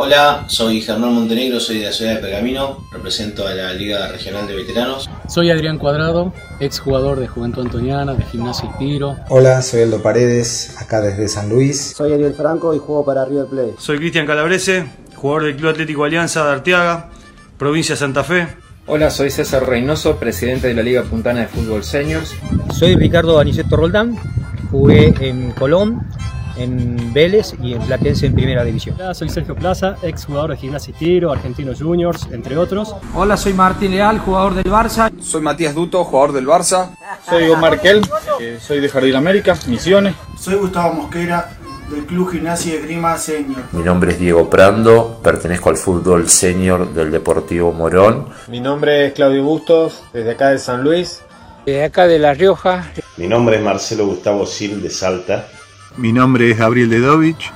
Hola, soy Germán Montenegro, soy de la ciudad de Pergamino, represento a la Liga Regional de Veteranos. Soy Adrián Cuadrado, exjugador de Juventud Antoniana, de Gimnasia y Tiro. Hola, soy Aldo Paredes, acá desde San Luis. Soy Ariel Franco y juego para River Plate. Soy Cristian Calabrese, jugador del Club Atlético Alianza de Arteaga, provincia de Santa Fe. Hola, soy César Reynoso, presidente de la Liga Puntana de Fútbol Seniors. Soy Ricardo Aniceto Roldán, jugué en Colón, en Vélez y en Platense en Primera División. Hola, soy Sergio Plaza, ex jugador de Gimnasia y Tiro, Argentinos Juniors, entre otros. Hola, soy Martín Leal, jugador del Barça. Soy Matías Duto, jugador del Barça. Soy Omar Kel, eh, soy de Jardín América, Misiones. Soy Gustavo Mosquera, del Club Gimnasia de Grima Senior. Mi nombre es Diego Prando, pertenezco al fútbol senior del Deportivo Morón. Mi nombre es Claudio Bustos, desde acá de San Luis. Desde acá de La Rioja. Mi nombre es Marcelo Gustavo Sil de Salta. Mi nombre es Gabriel Dedovich,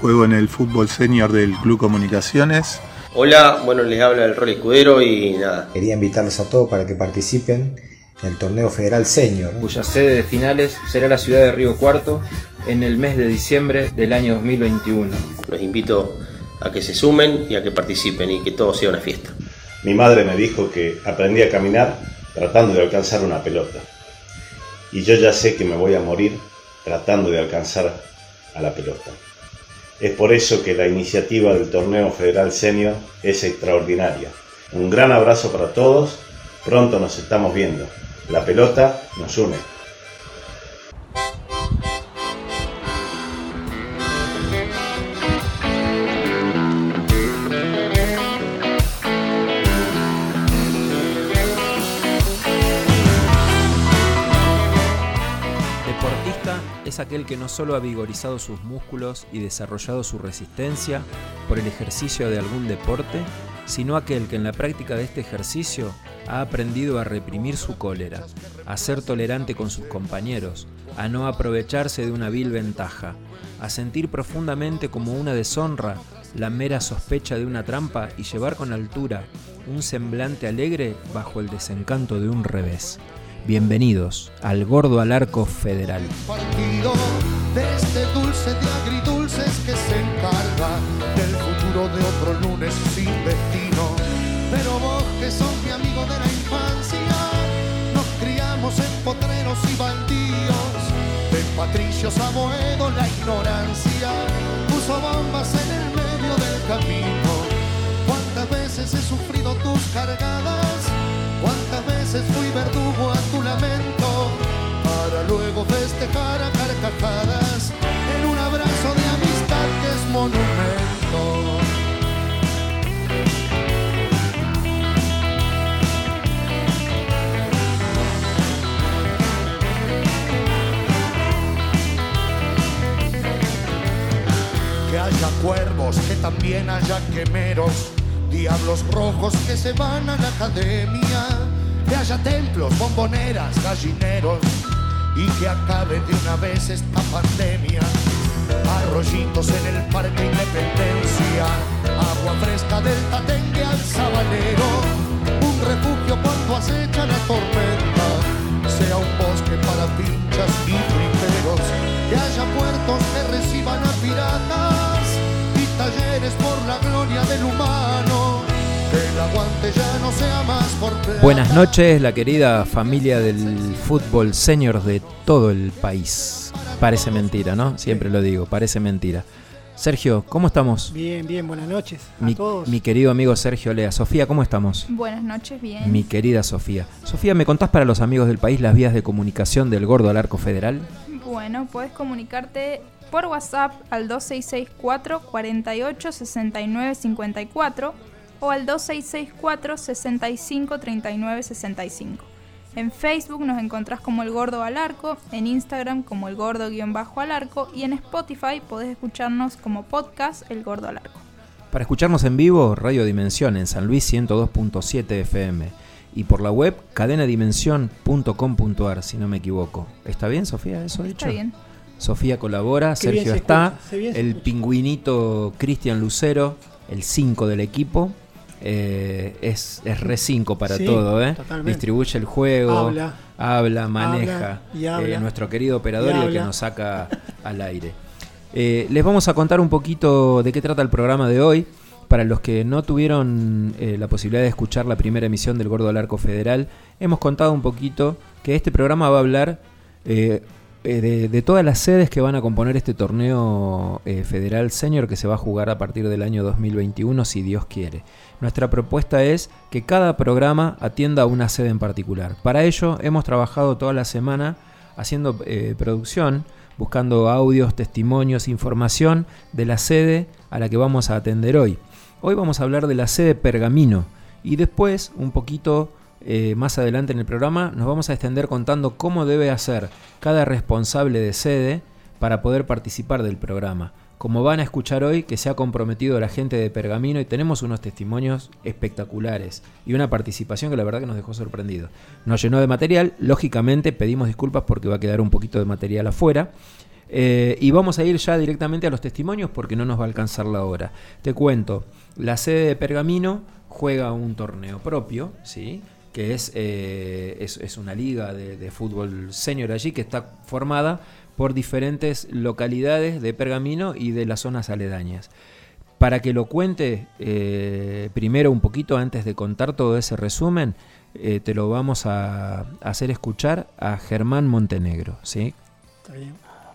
juego en el fútbol senior del Club Comunicaciones. Hola, bueno, les habla el Rol Escudero y nada. Quería invitarlos a todos para que participen en el torneo federal senior. Cuya sede de finales será la ciudad de Río Cuarto en el mes de diciembre del año 2021. Los invito a que se sumen y a que participen y que todo sea una fiesta. Mi madre me dijo que aprendí a caminar tratando de alcanzar una pelota. Y yo ya sé que me voy a morir tratando de alcanzar a la pelota. Es por eso que la iniciativa del Torneo Federal Senior es extraordinaria. Un gran abrazo para todos, pronto nos estamos viendo. La pelota nos une. Aquel que no solo ha vigorizado sus músculos y desarrollado su resistencia por el ejercicio de algún deporte, sino aquel que en la práctica de este ejercicio ha aprendido a reprimir su cólera, a ser tolerante con sus compañeros, a no aprovecharse de una vil ventaja, a sentir profundamente como una deshonra la mera sospecha de una trampa y llevar con altura un semblante alegre bajo el desencanto de un revés. Bienvenidos al Gordo al Arco Federal. Partido de este dulce de agridulces que se encarga del futuro de otro lunes sin destino. Pero vos que sos mi amigo de la infancia, nos criamos en potreros y baldíos. De patricios a Boedo la ignorancia puso bombas en el medio del camino. ¿Cuántas veces he sufrido tus cargadas? ¿Cuántas veces fui verdugo a tu lamento? Para luego festejar a carcajadas en un abrazo de amistad que es monumento. Que haya cuervos, que también haya quemeros diablos rojos que se van a la academia, que haya templos, bomboneras, gallineros y que acabe de una vez esta pandemia. Arroyitos en el Parque Independencia, agua fresca del Tatengue al Sabalero, un refugio cuando acecha la tormenta, sea un bosque para pinchas y friteros, que haya puertos que reciban a piratas y talleres por la gloria del humano. Que el aguante ya no sea más por plata. Buenas noches, la querida familia del fútbol senior de todo el país. Parece mentira, ¿no? Siempre lo digo, parece mentira. Sergio, ¿cómo estamos? Bien, bien, buenas noches a Mi, todos. mi querido amigo Sergio Lea. Sofía, ¿cómo estamos? Buenas noches, bien. Mi querida Sofía. Sofía, ¿me contás para los amigos del país las vías de comunicación del Gordo al Arco Federal? Bueno, puedes comunicarte por WhatsApp al 2664 48 69 54 o al 2664 65 39 65. En Facebook nos encontrás como El Gordo al Arco, en Instagram como El Gordo-al Arco y en Spotify podés escucharnos como podcast El Gordo al Arco. Para escucharnos en vivo, Radio Dimensión en San Luis 102.7 FM y por la web cadenadimensión.com.ar, si no me equivoco. ¿Está bien, Sofía, eso dicho? Está bien. Sofía colabora, Qué Sergio se está, escucha, se el escucha. pingüinito Cristian Lucero, el 5 del equipo. eh, es, es re 5 para Sí, todo, ¿eh? totalmente. Distribuye el juego, Habla. habla, maneja. y habla, eh, nuestro querido operador y y el que nos saca al aire. Eh, les vamos a contar un poquito de qué trata el programa de hoy. Para los que no tuvieron la posibilidad de escuchar la primera emisión del Gordo al Arco Federal, hemos contado un poquito que este programa va a hablar eh, de, de todas las sedes que van a componer este torneo eh, federal senior que se va a jugar a partir del año 2021, si Dios quiere. Nuestra propuesta es que cada programa atienda a una sede en particular. Para ello hemos trabajado toda la semana haciendo eh, producción, buscando audios, testimonios, información de la sede a la que vamos a atender hoy. Hoy vamos a hablar de la sede Pergamino y después, un poquito eh, más adelante en el programa, nos vamos a extender contando cómo debe hacer cada responsable de sede para poder participar del programa. Como van a escuchar hoy, que se ha comprometido la gente de Pergamino y tenemos unos testimonios espectaculares y una participación que la verdad que nos dejó sorprendidos. Nos llenó de material, lógicamente pedimos disculpas porque va a quedar un poquito de material afuera. Eh, y vamos a ir ya directamente a los testimonios porque no nos va a alcanzar la hora. Te cuento, la sede de Pergamino juega un torneo propio, ¿sí? Que es, eh, es, es, una liga de, de, fútbol senior allí que está formada por diferentes localidades de Pergamino y de las zonas aledañas. Para que lo cuente eh, primero un poquito antes de contar todo ese resumen, eh, te lo vamos a hacer escuchar a Germán Montenegro. ¿sí?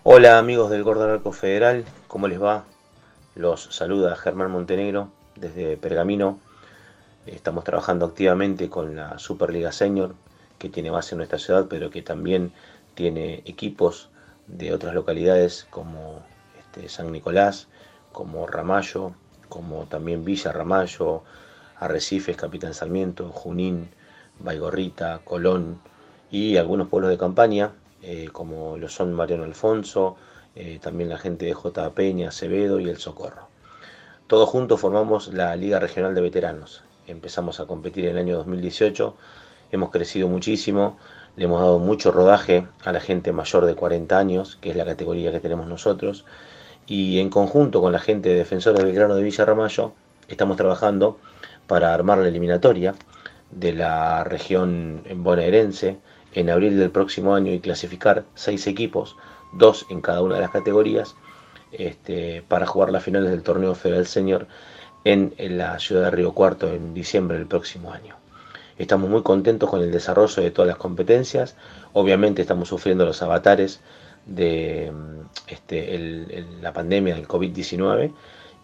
Hola amigos del Gordo Arco Federal, ¿cómo les va? Los saluda Germán Montenegro desde Pergamino. Estamos trabajando activamente con la Superliga Senior, que tiene base en nuestra ciudad, pero que también tiene equipos de otras localidades como este, San Nicolás, como Ramallo, como también Villa Ramallo, Arrecifes, Capitán Sarmiento, Junín, Baigorrita, Colón y algunos pueblos de campaña, eh, como lo son Mariano Alfonso, eh, también la gente de J. Peña, Acevedo y El Socorro. Todos juntos formamos la Liga Regional de Veteranos. Empezamos a competir en el año 2018, hemos crecido muchísimo, le hemos dado mucho rodaje a la gente mayor de 40 años, que es la categoría que tenemos nosotros, y en conjunto con la gente de Defensores del Grano de Villa Ramallo, estamos trabajando para armar la eliminatoria de la región bonaerense en abril del próximo año y clasificar seis equipos, dos en cada una de las categorías, este, para jugar las finales del torneo Federal Senior en, la ciudad de Río Cuarto en diciembre del próximo año. Estamos muy contentos con el desarrollo de todas las competencias. Obviamente estamos sufriendo los avatares de este, el, el, la pandemia del COVID-19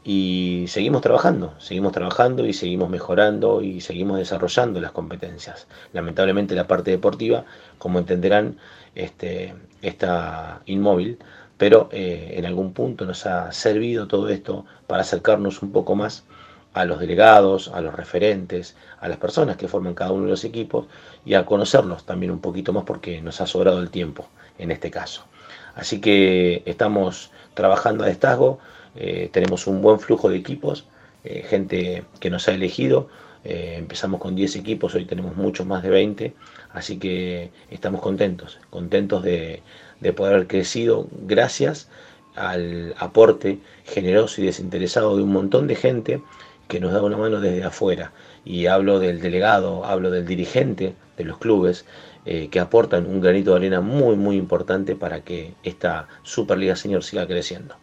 y seguimos trabajando, seguimos trabajando y seguimos mejorando y seguimos desarrollando las competencias. Lamentablemente la parte deportiva, como entenderán, este, está inmóvil, pero eh, en algún punto nos ha servido todo esto para acercarnos un poco más a los delegados, a los referentes, a las personas que forman cada uno de los equipos y a conocerlos también un poquito más porque nos ha sobrado el tiempo en este caso. Así que estamos trabajando a destazgo, eh, tenemos un buen flujo de equipos, eh, gente que nos ha elegido, eh, empezamos con 10 equipos, hoy tenemos muchos más de 20, así que estamos contentos, contentos de poder haber crecido gracias al aporte generoso y desinteresado de un montón de gente que nos da una mano desde afuera. Y hablo del delegado, hablo del dirigente de los clubes, eh, que aportan un granito de arena muy, muy importante para que esta Superliga Senior siga creciendo.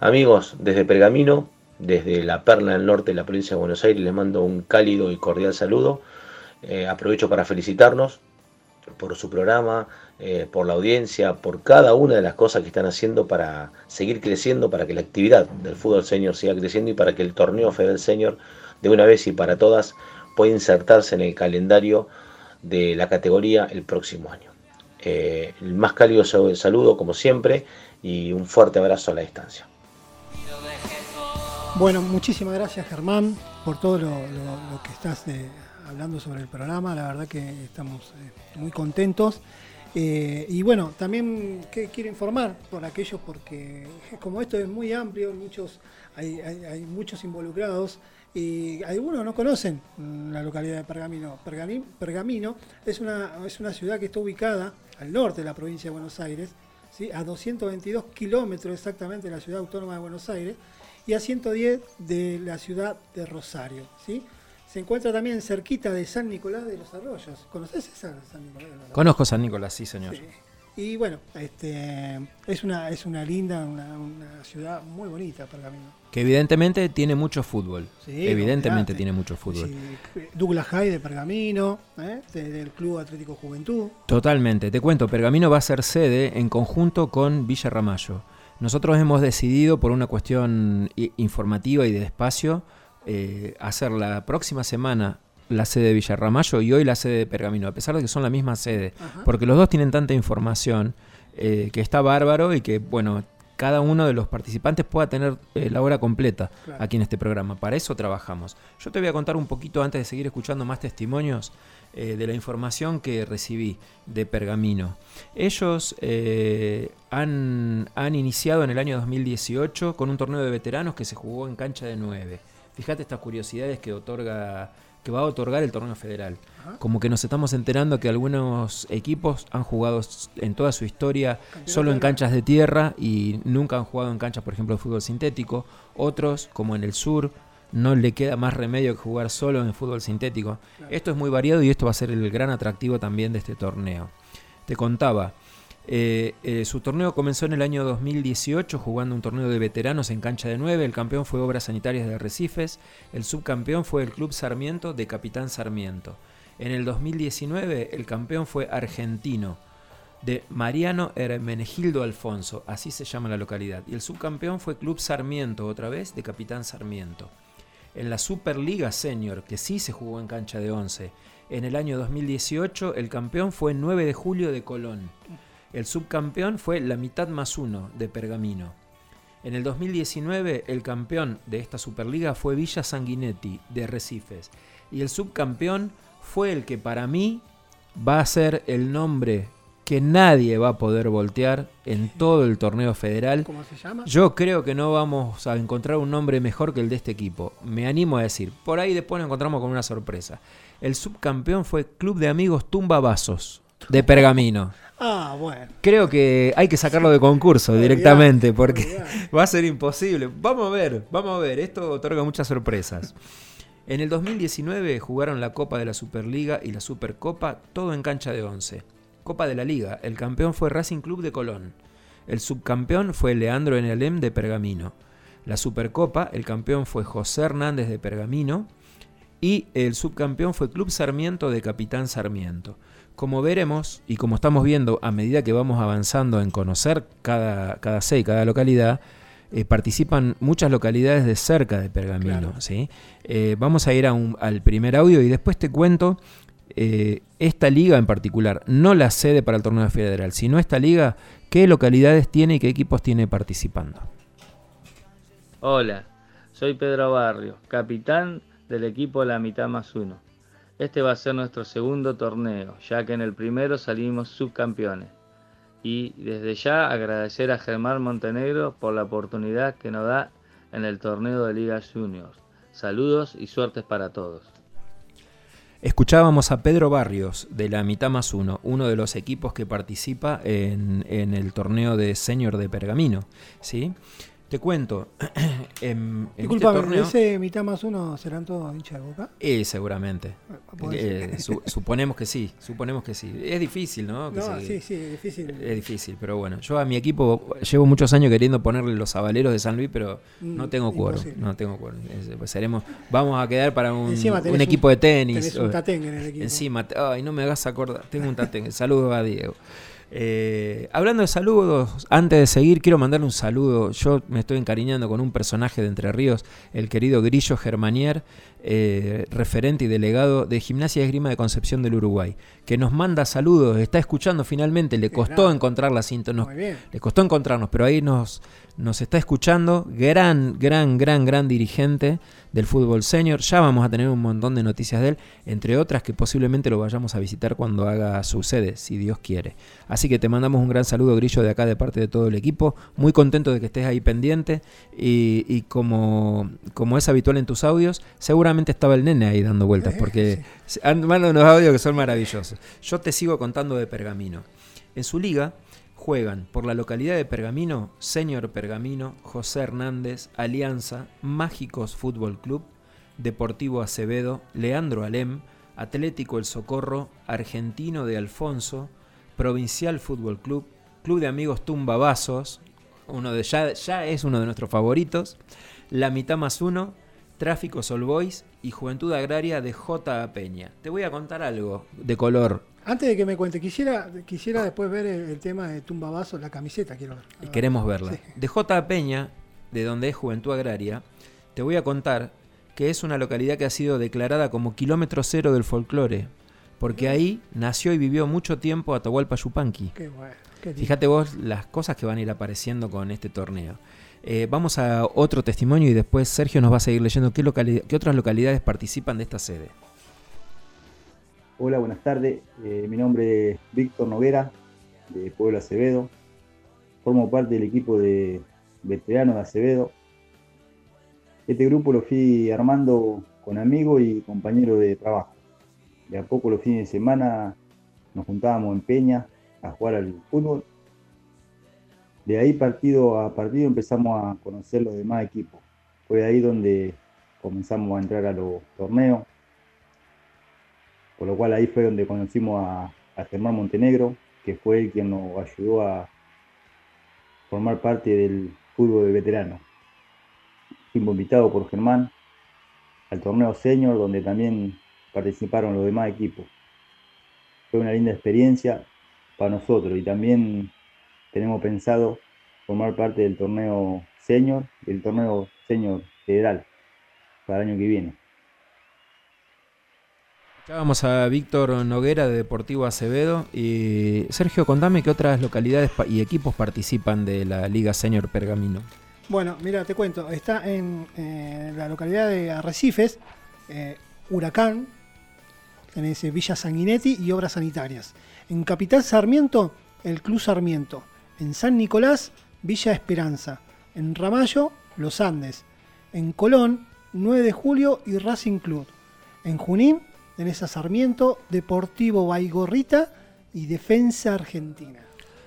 Amigos, desde Pergamino, desde la Perla del Norte de la provincia de Buenos Aires, les mando un cálido y cordial saludo. Eh, aprovecho para felicitarnos por su programa, eh, por la audiencia, por cada una de las cosas que están haciendo para seguir creciendo, para que la actividad del fútbol senior siga creciendo y para que el torneo Federal Senior de una vez y para todas pueda insertarse en el calendario de la categoría el próximo año. Eh, el más cálido saludo como siempre y un fuerte abrazo a la distancia. Bueno, muchísimas gracias Germán por todo lo, que estás eh, hablando sobre el programa. La verdad que estamos muy contentos. Eh, y bueno, también que quiero informar por aquellos porque como esto es muy amplio, muchos, hay, hay, muchos involucrados y algunos no conocen la localidad de Pergamino. Pergamino, Pergamino es, una, es una ciudad que está ubicada al norte de la provincia de Buenos Aires, ¿sí? a 222 kilómetros exactamente de la ciudad autónoma de Buenos Aires y a 110 de la ciudad de Rosario. ¿sí? Se encuentra también cerquita de San Nicolás de los Arroyos. ¿Conoces esa San Nicolás? Conozco San Nicolás, sí, señor. Sí. Y bueno, este, es, una, es una linda, una, una ciudad muy bonita Pergamino. Que evidentemente tiene mucho fútbol. Sí, evidentemente tiene mucho fútbol. Sí, Douglas High de Pergamino, ¿eh? de- del Club Atlético Juventud. Totalmente. Te cuento, Pergamino va a ser sede en conjunto con Villa Ramallo. Nosotros hemos decidido, por una cuestión informativa y de espacio, eh, hacer la próxima semana la sede de Villa Ramallo y hoy la sede de Pergamino, a pesar de que son la misma sede, Ajá. porque los dos tienen tanta información eh, que está bárbaro y que, bueno, cada uno de los participantes pueda tener eh, la hora completa Claro. aquí en este programa. Para eso trabajamos. Yo te voy a contar un poquito antes de seguir escuchando más testimonios eh, de la información que recibí de Pergamino. Ellos eh, han, han iniciado en el año 2018 con un torneo de veteranos que se jugó en cancha de 9. Fíjate estas curiosidades que otorga que va a otorgar el torneo federal. Como que nos estamos enterando que algunos equipos han jugado en toda su historia solo en canchas de tierra y nunca han jugado en canchas, por ejemplo, de fútbol sintético. Otros, como en el sur, no le queda más remedio que jugar solo en fútbol sintético. Esto es muy variado y esto va a ser el gran atractivo también de este torneo. Te contaba, eh, eh, su torneo comenzó en el año 2018 jugando un torneo de veteranos en cancha de 9. El campeón fue Obras Sanitarias de Arrecifes. El subcampeón fue el Club Sarmiento de Capitán Sarmiento. En el 2019 el campeón fue Argentino de Mariano Hermenegildo Alfonso, así se llama la localidad. Y el subcampeón fue Club Sarmiento, otra vez de Capitán Sarmiento. En la Superliga Senior, que sí se jugó en cancha de 11, en el año 2018 el campeón fue 9 de julio de Colón. El subcampeón fue la mitad más uno de Pergamino. En el 2019 el campeón de esta Superliga fue Villa Sanguinetti de Recifes. Y el subcampeón fue el que para mí va a ser el nombre que nadie va a poder voltear en todo el torneo federal. ¿Cómo se llama? Yo creo que no vamos a encontrar un nombre mejor que el de este equipo. Me animo a decir. Por ahí después nos encontramos con una sorpresa. El subcampeón fue Club de Amigos Tumba Vasos de Pergamino. Ah, bueno. Creo que hay que sacarlo de concurso directamente porque va a ser imposible. Vamos a ver, vamos a ver. Esto otorga muchas sorpresas. En el 2019 jugaron la Copa de la Superliga y la Supercopa, todo en cancha de 11. Copa de la Liga, el campeón fue Racing Club de Colón. El subcampeón fue Leandro Enelem de Pergamino. La Supercopa, el campeón fue José Hernández de Pergamino. Y el subcampeón fue Club Sarmiento de Capitán Sarmiento. Como veremos y como estamos viendo a medida que vamos avanzando en conocer cada, cada sede, cada localidad, eh, participan muchas localidades de cerca de Pergamino. Claro. ¿sí? Eh, vamos a ir a un- al primer audio y después te cuento eh, esta liga en particular, no la sede para el torneo federal, sino esta liga, qué localidades tiene y qué equipos tiene participando. Hola, soy Pedro Barrio, capitán del equipo La Mitad Más Uno. Este va a ser nuestro segundo torneo, ya que en el primero salimos subcampeones. Y desde ya agradecer a Germán Montenegro por la oportunidad que nos da en el torneo de Liga Juniors. Saludos y suertes para todos. Escuchábamos a Pedro Barrios de la mitad más uno, uno de los equipos que participa en, en el torneo de senior de Pergamino. ¿sí? Te cuento, en, Disculpame, este torneo... ¿ese mitad más uno serán todos hinchas de boca? Eh, seguramente. puede Eh, su- suponemos que sí, suponemos que sí. Es difícil, ¿no? Que No, sí, sí, es difícil. Es difícil, pero bueno. Yo a mi equipo llevo muchos años queriendo ponerle los avaleros de San Luis, pero no Mm, tengo quórum. imposible. No tengo. Es- pues seremos, vamos a quedar para un, equipo de tenis. tenés un tatengue en el equipo. Encima, ay, no me hagas acordar. Tengo un tatengue. Saludos a Diego. Eh, hablando de saludos, antes de seguir, quiero mandarle un saludo. Yo me estoy encariñando con un personaje de Entre Ríos, el querido Grillo Germanier, eh, referente y delegado de Gimnasia y Esgrima de Concepción del Uruguay, que nos manda saludos, está escuchando finalmente, le costó encontrar la bien. le costó encontrarnos, pero ahí nos, nos está escuchando, gran, gran, gran, gran dirigente del fútbol senior, ya vamos a tener un montón de noticias de él, entre otras que posiblemente lo vayamos a visitar cuando haga su sede, si Dios quiere. Así que te mandamos un gran saludo, Grillo, de acá de parte de todo el equipo, muy contento de que estés ahí pendiente y, y como, como es habitual en tus audios, seguramente estaba el nene ahí dando vueltas, porque se- han mandan unos audios que son maravillosos. Yo te sigo contando de Pergamino. En su liga juegan por la localidad de Pergamino, Señor Pergamino, José Hernández, Alianza, Mágicos Fútbol Club, Deportivo Acevedo, Leandro Alem, Atlético El Socorro, Argentino de Alfonso, Provincial Fútbol Club, Club de Amigos Tumba Vasos, uno de, ya, ya es uno de nuestros favoritos, La Mitad Más Uno, Tráfico Sol Boys y Juventud Agraria de J. Peña. Te voy a contar algo de color. Antes de que me cuente, quisiera, quisiera después ver el, el tema de Tumba Vasos, la camiseta, quiero ver. Y queremos verla. Sí. De J. Peña, de donde es Juventud Agraria, te voy a contar que es una localidad que ha sido declarada como kilómetro cero del folclore, porque ahí nació y vivió mucho tiempo Atahualpa Yupanqui. Qué bueno. qué. Fíjate vos las cosas que van a ir apareciendo con este torneo. Eh, vamos a otro testimonio y después Sergio nos va a seguir leyendo qué, otras localidades participan de esta sede. Hola, buenas tardes. Eh, mi nombre es Víctor Noguera, de Pueblo Acevedo. Formo parte del equipo de veteranos de Acevedo. Este grupo lo fui armando con amigos y compañeros de trabajo. De a poco los fines de semana nos juntábamos en Peña a jugar al fútbol. De ahí partido a partido empezamos a conocer los demás equipos. Fue ahí donde comenzamos a entrar a los torneos. Por lo cual ahí fue donde conocimos a, Germán Montenegro, que fue el quien nos ayudó a formar parte del fútbol de veteranos. Fuimos invitados por Germán al torneo senior, donde también participaron los demás equipos. Fue una linda experiencia para nosotros y también tenemos pensado formar parte del torneo senior y el torneo senior federal para el año que viene. Escuchábamos a Víctor Noguera de Deportivo Acevedo y Sergio, contame qué otras localidades y equipos participan de la Liga Senior Pergamino. Bueno, mira, te cuento. Está en eh, la localidad de Arrecifes, eh, Huracán, tenés eh, Villa Sanguinetti y Obras Sanitarias. En Capital Sarmiento, el Club Sarmiento. En San Nicolás, Villa Esperanza. En Ramallo, Los Andes. En Colón, 9 de Julio y Racing Club. En Junín, tenés a Sarmiento, Deportivo Baigorrita y Defensa Argentina.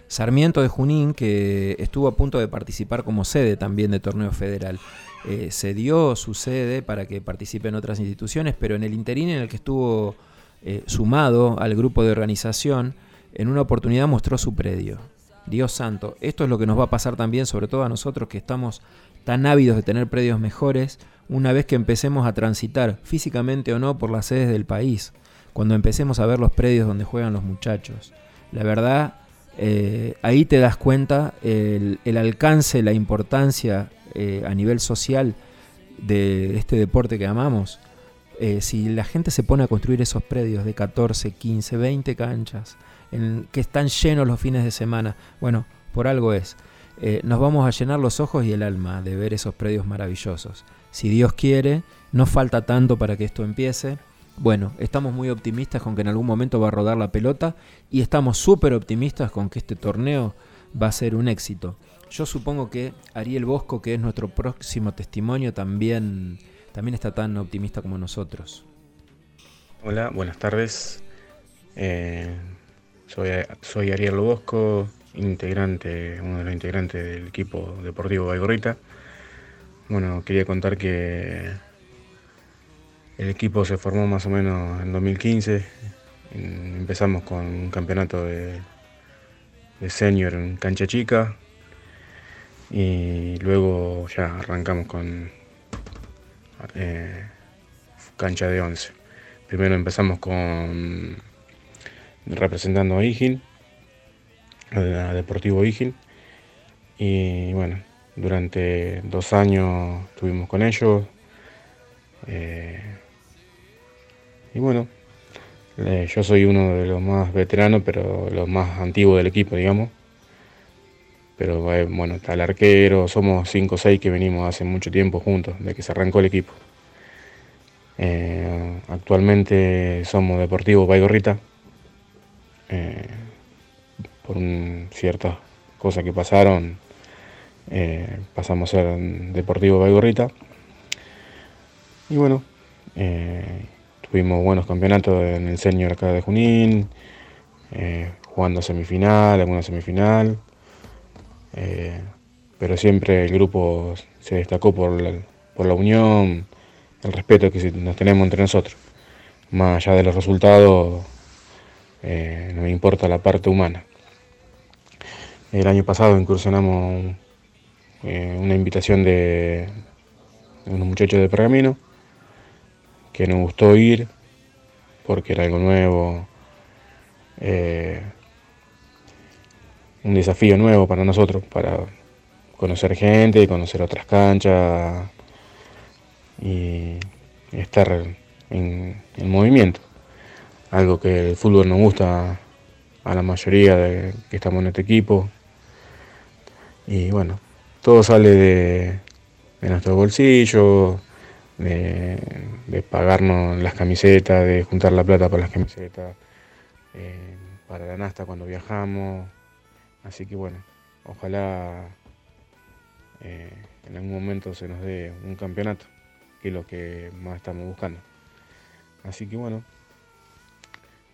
Sarmiento de Junín, que estuvo a punto de participar como sede también de torneo federal. Eh, se dio su sede para que participe en otras instituciones, pero en el interín en el que estuvo eh, sumado al grupo de organización, en una oportunidad mostró su predio. Dios santo, esto es lo que nos va a pasar también, sobre todo a nosotros que estamos tan ávidos de tener predios mejores, una vez que empecemos a transitar, físicamente o no, por las sedes del país, cuando empecemos a ver los predios donde juegan los muchachos. La verdad, eh, ahí te das cuenta el, alcance, la importancia eh, a nivel social de este deporte que amamos. Eh, si la gente se pone a construir esos predios de 14, 15, 20 canchas, en, que están llenos los fines de semana, bueno, por algo es. Eh, nos vamos a llenar los ojos y el alma de ver esos predios maravillosos. Si Dios quiere, no falta tanto para que esto empiece. Bueno, estamos muy optimistas con que en algún momento va a rodar la pelota y estamos súper optimistas con que este torneo va a ser un éxito. Yo supongo que Ariel Bosco, que es nuestro próximo testimonio, también, también está tan optimista como nosotros. Hola, buenas tardes. Eh, soy, Ariel Bosco, integrante, uno de los integrantes del equipo deportivo Baigorrita. Bueno, quería contar que el equipo se formó más o menos en 2015. En- Empezamos con un campeonato de, de senior en cancha chica y luego ya arrancamos con eh, cancha de 11. Primero empezamos con representando a Igil, a Deportivo Igil, y bueno, durante dos años estuvimos con ellos. eh, y bueno, eh, yo soy uno de los más veteranos, pero los más antiguos del equipo, digamos. Pero eh, bueno, está el arquero, somos 5 o 6 que venimos hace mucho tiempo juntos, de que se arrancó el equipo. Actualmente somos Deportivo Baigorrita. Eh, por ciertas cosas que pasaron, eh, pasamos a ser Deportivo Baigorrita. Y bueno, eh, tuvimos buenos campeonatos en el senior acá de Junín, jugando semifinal, alguna semifinal. pero siempre el grupo se destacó por la, por la unión, el respeto que nos tenemos entre nosotros. Más allá de los resultados, eh, nos importa la parte humana. El año pasado incursionamos eh, una invitación de, unos muchachos de Pergamino que nos gustó ir porque era algo nuevo, eh, un desafío nuevo para nosotros, para conocer gente, conocer otras canchas y estar en movimiento. Algo que el fútbol nos gusta a la mayoría de que estamos en este equipo. Y bueno, todo sale de, de nuestro bolsillo, de, pagarnos las camisetas, de juntar la plata para las camisetas, eh, para la Nasta cuando viajamos. Así que bueno, ojalá eh, en algún momento se nos dé un campeonato, que es lo que más estamos buscando. Así que bueno,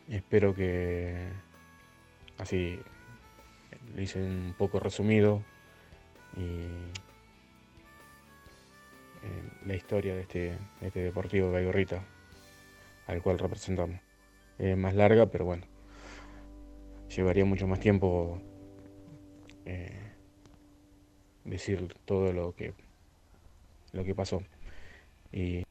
espero que así lo hice un poco resumido y eh, la historia de este, de este Deportivo Gaigorrita al cual representamos. Es más larga, pero bueno, llevaría mucho más tiempo eh, decir todo lo que, lo que pasó. Y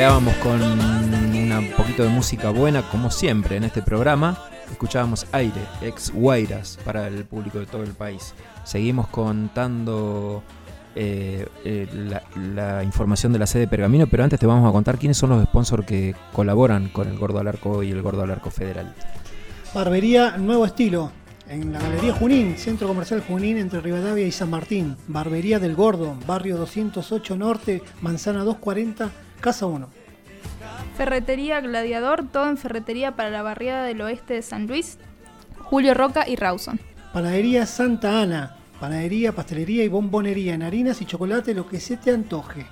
Nos recreábamos con un poquito de música buena, como siempre en este programa. Escuchábamos Aire, ex Guairas, para el público de todo el país. Seguimos contando eh, eh, la, información de la sede de Pergamino, pero antes te vamos a contar quiénes son los sponsors que colaboran con el Gordo Alarco y el Gordo Alarco Federal. Barbería Nuevo Estilo. En la Galería Junín, Centro Comercial Junín entre Rivadavia y San Martín. Barbería del Gordo, Barrio 208 Norte, Manzana 240, Casa 1. Ferretería Gladiador, todo en ferretería para la barriada del oeste de San Luis, Julio Roca y Rawson. Panadería Santa Ana. Panadería, pastelería y bombonería en harinas y chocolate, lo que se te antoje.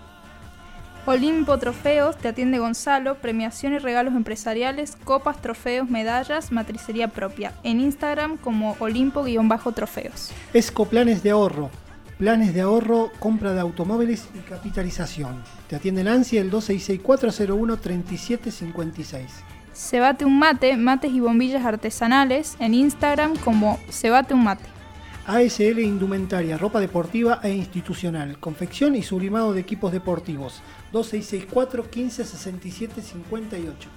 Olimpo Trofeos, te atiende Gonzalo, premiación y regalos empresariales, copas, trofeos, medallas, matricería propia. En Instagram como Olimpo-trofeos. Esco Planes de Ahorro. Planes de ahorro, compra de automóviles y capitalización. Te atiende Nancy el 2664013756. Cebate un mate, mates y bombillas artesanales en Instagram como Cebate un mate. ASL Indumentaria, ropa deportiva e institucional, confección y sublimado de equipos deportivos. 2664 1567 58.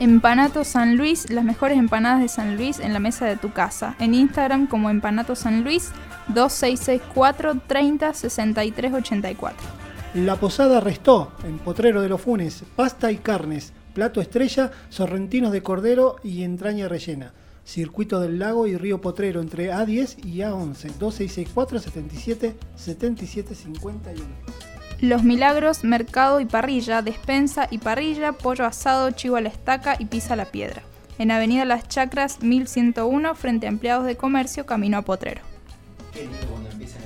Empanato San Luis, las mejores empanadas de San Luis en la mesa de tu casa. En Instagram como Empanato San Luis 2664 30 63 84. La Posada Restó, en Potrero de los Funes, pasta y carnes, plato estrella, sorrentinos de cordero y entraña rellena. Circuito del Lago y Río Potrero entre A10 y A11, 2664 77 77 51. Los Milagros, Mercado y Parrilla, Despensa y Parrilla, Pollo Asado, Chivo a la Estaca y Pisa a la Piedra. En Avenida Las Chacras 1101, frente a empleados de comercio, camino a Potrero.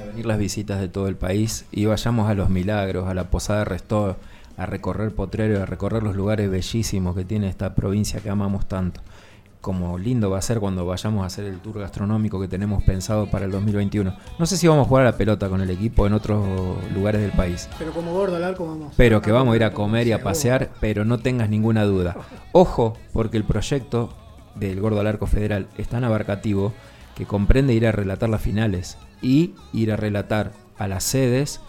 Venir las visitas de todo el país y vayamos a los milagros, a la Posada Restó, a recorrer Potrero, a recorrer los lugares bellísimos que tiene esta provincia que amamos tanto. Como lindo va a ser cuando vayamos a hacer el tour gastronómico que tenemos pensado para el 2021. No sé si vamos a jugar a la pelota con el equipo en otros lugares del país. Pero como gordo al arco vamos. Pero que vamos a ir a comer y a pasear, pero no tengas ninguna duda. Ojo, porque el proyecto del Gordo al Arco Federal es tan abarcativo que comprende ir a relatar las finales y ir a relatar a las sedes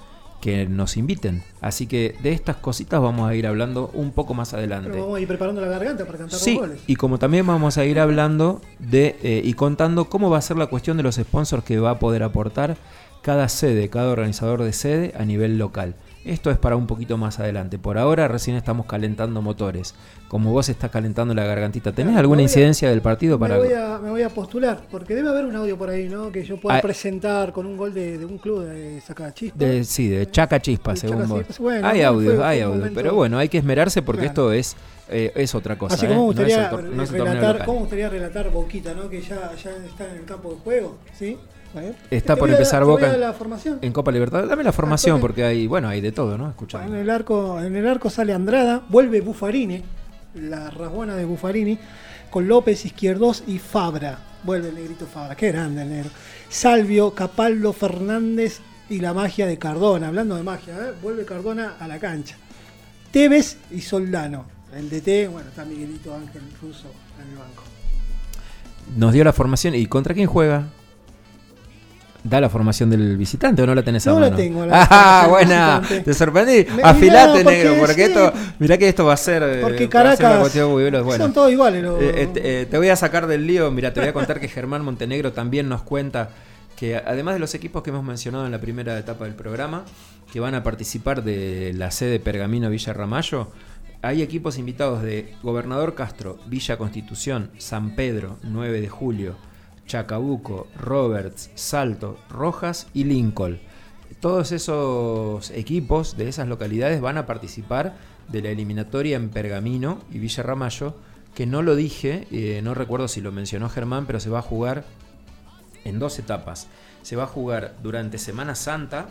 que nos inviten. Así que de estas cositas vamos a ir hablando un poco más adelante. Pero vamos a ir preparando la garganta para cantar Sí, los goles. y como también vamos a ir hablando de eh, y contando cómo va a ser la cuestión de los sponsors que va a poder aportar cada sede, cada organizador de sede a nivel local. Esto es para un poquito más adelante. Por ahora recién estamos calentando motores. Como vos estás calentando la gargantita, ¿tenés Claro, alguna a- incidencia del partido para Me voy, a, me voy a postular, porque debe haber un audio por ahí, ¿no? Que yo pueda Ah. presentar con un gol de, de un club de Sacachispa. de sí, de Chaca Chispa, De según Chaca vos. Chispa, bueno, hay audios, hay audios, pero bueno, hay que esmerarse porque Claro. esto es eh, es otra cosa, Así ¿eh? como el gustaría no relatar. ¿cómo gustaría relatar Boquita, ¿no? Que ya, ya está en el campo de juego, ¿sí? Está por empezar Boca en- la formación. en Copa Libertadores. Dame la formación toque. porque hay, bueno, hay de todo, ¿no? Escuchame. En el arco, en el arco sale Andrada, vuelve Buffarini, la rasguana de Buffarini, con López Izquierdos y Fabra. Vuelve el negrito Fabra, qué grande el negro. Salvio, Capaldo, Fernández y la magia de Cardona. Hablando de magia, ¿eh? vuelve Cardona a la cancha. Tevez y Soldano. El DT, bueno, está Miguelito Ángel Russo en el banco. Nos dio la formación. ¿Y contra quién juega? ¿Da la formación del visitante o no la tenés a No la tengo, la Ah, del buena. Te sorprendí. Me- Afilate, mirá, porque negro, porque sí. esto, mirá que esto va a ser. eh, Porque ser Caracas. Bueno. son todos iguales. los- Eh, eh, te, eh, te voy a sacar del lío. Mira, te voy a contar que Germán Montenegro también nos cuenta que además de los equipos que hemos mencionado en la primera etapa del programa, que van a participar de la sede Pergamino Villa Ramallo, hay equipos invitados de Gobernador Castro, Villa Constitución, San Pedro, 9 de julio, Chacabuco, Roberts, Salto, Rojas y Lincoln. Todos esos equipos de esas localidades van a participar de la eliminatoria en Pergamino y Villa Ramallo, que no lo dije, eh, no recuerdo si lo mencionó Germán, pero se va a jugar en dos etapas. Se va a jugar durante Semana Santa,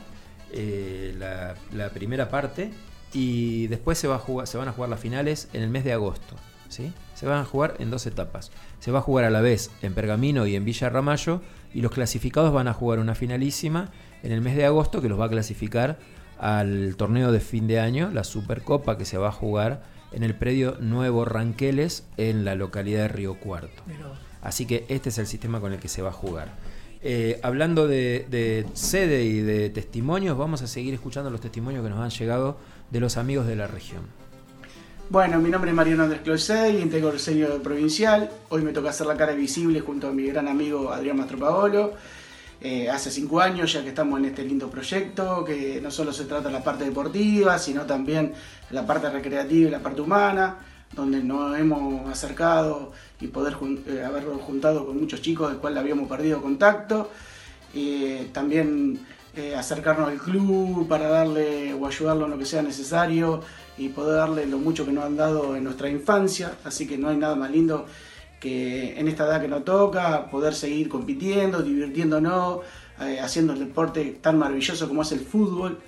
eh, la, la primera parte, y después se, va a jugar, se van a jugar las finales en el mes de agosto. ¿sí? Se van a jugar en dos etapas. Se va a jugar a la vez en Pergamino y en Villa Ramallo, y los clasificados van a jugar una finalísima en el mes de agosto que los va a clasificar al torneo de fin de año, la Supercopa que se va a jugar en el predio Nuevo Ranqueles en la localidad de Río Cuarto. Así que este es el sistema con el que se va a jugar. Eh, hablando de, de sede y de testimonios, vamos a seguir escuchando los testimonios que nos han llegado de los amigos de la región. Bueno, mi nombre es Mariano Andrés Closey, integro el sello provincial. Hoy me toca hacer la cara visible junto a mi gran amigo Adrián Mastropaolo. Eh, hace cinco años ya que estamos en este lindo proyecto, que no solo se trata de la parte deportiva, sino también la parte recreativa y la parte humana, donde nos hemos acercado y poder jun- eh, habernos juntado con muchos chicos del cual habíamos perdido contacto. Eh, también eh, acercarnos al club para darle o ayudarlo en lo que sea necesario y poder darle lo mucho que nos han dado en nuestra infancia. Así que no hay nada más lindo que en esta edad que nos toca poder seguir compitiendo, divirtiéndonos, eh, haciendo el deporte tan maravilloso como es el fútbol.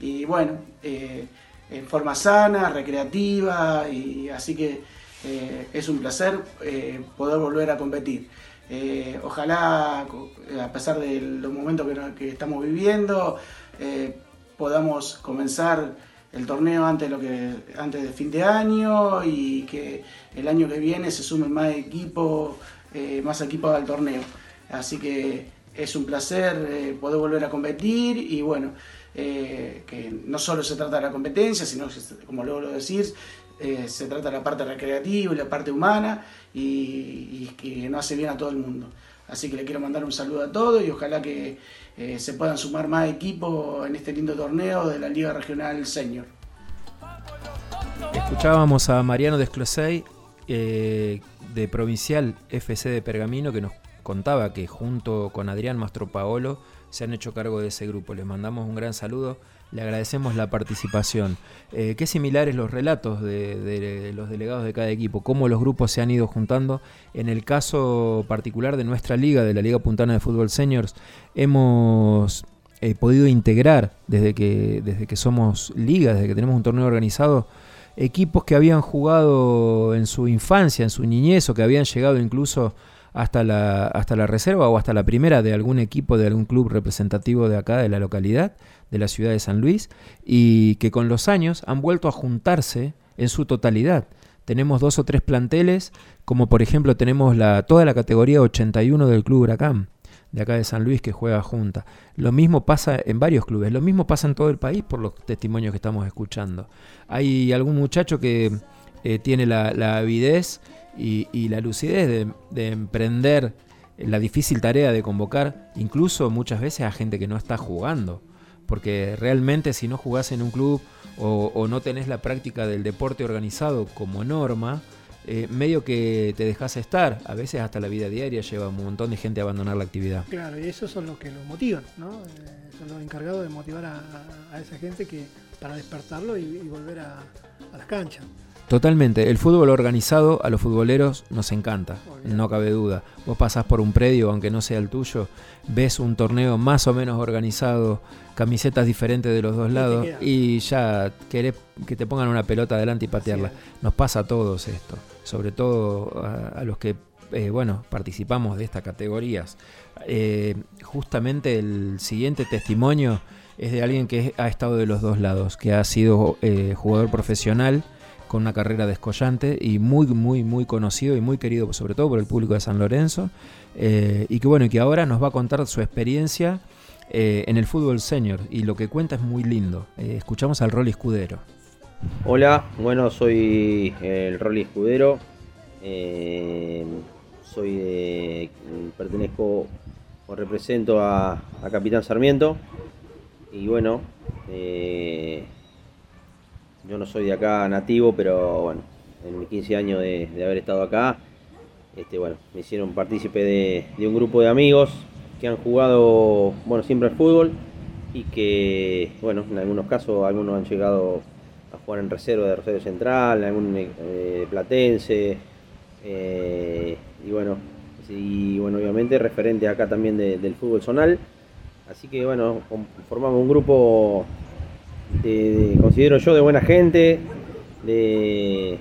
Y bueno, eh, en forma sana, recreativa, y así que eh, es un placer poder volver a competir. Ojalá, a pesar de los momentos que, estamos viviendo, podamos comenzar el torneo antes de, lo que, antes de fin de año y que el año que viene se sumen más equipos, eh, más equipos al torneo. Así que es un placer eh, poder volver a competir y bueno, eh, que no solo se trata de la competencia, sino que, como luego lo decís, se trata de la parte recreativa y la parte humana y, y que no hace bien a todo el mundo. Así que le quiero mandar un saludo a todos y ojalá que eh, se puedan sumar más equipos en este lindo torneo de la Liga Regional Senior. Escuchábamos a Mariano Desclosey eh, de Provincial FC de Pergamino que nos contaba que junto con Adrián Mastropaolo se han hecho cargo de ese grupo. Les mandamos un gran saludo le agradecemos la participación. Eh, qué similares los relatos de, los delegados de cada equipo, cómo los grupos se han ido juntando. En el caso particular de nuestra liga, de la Liga Puntana de Fútbol Seniors, hemos eh, podido integrar desde que, desde que somos liga, desde que tenemos un torneo organizado, equipos que habían jugado en su infancia, en su niñez, o que habían llegado incluso hasta la, hasta la reserva o hasta la primera de algún equipo, de algún club representativo de acá, de la localidad, de la ciudad de San Luis, y que con los años han vuelto a juntarse en su totalidad. Tenemos dos o tres planteles, como por ejemplo tenemos la, toda la categoría 81 del Club Huracán, de acá de San Luis, que juega junta. Lo mismo pasa en varios clubes, lo mismo pasa en todo el país por los testimonios que estamos escuchando. Hay algún muchacho que eh, tiene la, la avidez y, la lucidez de, de, emprender la difícil tarea de convocar incluso muchas veces a gente que no está jugando. Porque realmente si no jugás en un club o, no tenés la práctica del deporte organizado como norma, eh, medio que te dejas estar. A veces hasta la vida diaria lleva un montón de gente a abandonar la actividad. Claro, y esos son los que lo motivan, ¿no? Eh, los encargados de motivar a, a, esa gente que para despertarlo y, y volver a, a las canchas. Totalmente. El fútbol organizado a los futboleros nos encanta, no cabe duda. Vos pasás por un predio, aunque no sea el tuyo, ves un torneo más o menos organizado, camisetas diferentes de los dos lados y ya querés que te pongan una pelota adelante y patearla. Nos pasa a todos esto, sobre todo a, a los que eh, bueno, participamos de estas categorías. Eh, justamente el siguiente testimonio es de alguien que ha estado de los dos lados, que ha sido eh, jugador profesional con una carrera descollante y muy, muy, muy conocido y muy querido, sobre todo por el público de San Lorenzo, eh, y que bueno, que ahora nos va a contar su experiencia en el fútbol senior, y lo que cuenta es muy lindo. Escuchamos al Rolly Escudero. Hola, bueno, soy el Rolly Escudero, soy de, pertenezco represento a, a Capitán Sarmiento, y bueno, yo no soy de acá nativo, pero bueno, en mis 15 años de, haber estado acá, este, bueno, me hicieron partícipe de, de, un grupo de amigos que han jugado, bueno, siempre al fútbol y que, bueno, en algunos casos algunos han llegado a jugar en reserva de Rosario Central, algún eh, platense, eh, y bueno, y bueno, obviamente referente acá también de, del fútbol zonal. Así que bueno, formamos un grupo de, de, considero yo de buena gente, de,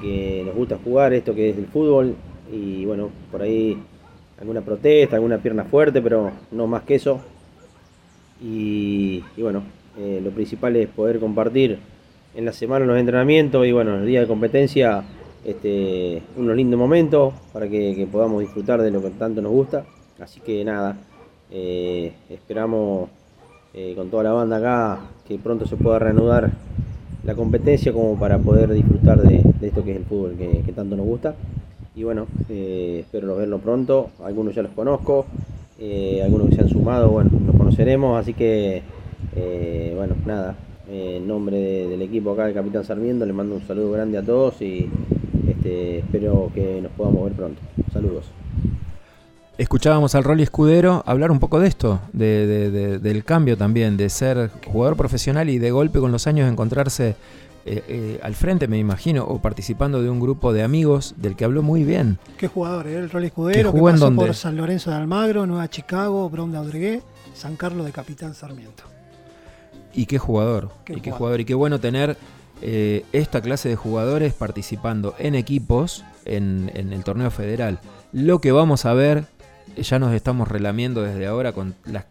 que nos gusta jugar esto que es el fútbol y bueno, por ahí alguna protesta, alguna pierna fuerte, pero no más que eso. Y, y bueno, eh, lo principal es poder compartir en la semana los entrenamientos y bueno, el día de competencia este, unos lindos momentos para que, podamos disfrutar de lo que tanto nos gusta. Así que nada, eh, esperamos eh, con toda la banda acá, que pronto se pueda reanudar la competencia como para poder disfrutar de, esto que es el fútbol que, tanto nos gusta. Y bueno, eh, espero verlo pronto, algunos ya los conozco, algunos que se han sumado, bueno, los conoceremos, así que bueno, nada, en nombre de, del equipo acá del Capitán Sarmiento, le mando un saludo grande a todos y este, espero que nos podamos ver pronto. Saludos. Escuchábamos al Rolly Escudero hablar un poco de esto, de, de, de, del cambio también, de ser jugador profesional y de golpe con los años encontrarse eh, eh, al frente, me imagino, o participando de un grupo de amigos del que habló muy bien. ¿Qué jugador? Eh? El Rolly Escudero, que, que pasó por San Lorenzo de Almagro, Nueva Chicago, Brown de Audregué, San Carlos de Capitán Sarmiento. Y qué jugador, qué y jugador. qué jugador, y qué bueno tener eh, esta clase de jugadores participando en equipos en, en el torneo federal. Lo que vamos a ver ya nos estamos relamiendo desde ahora con la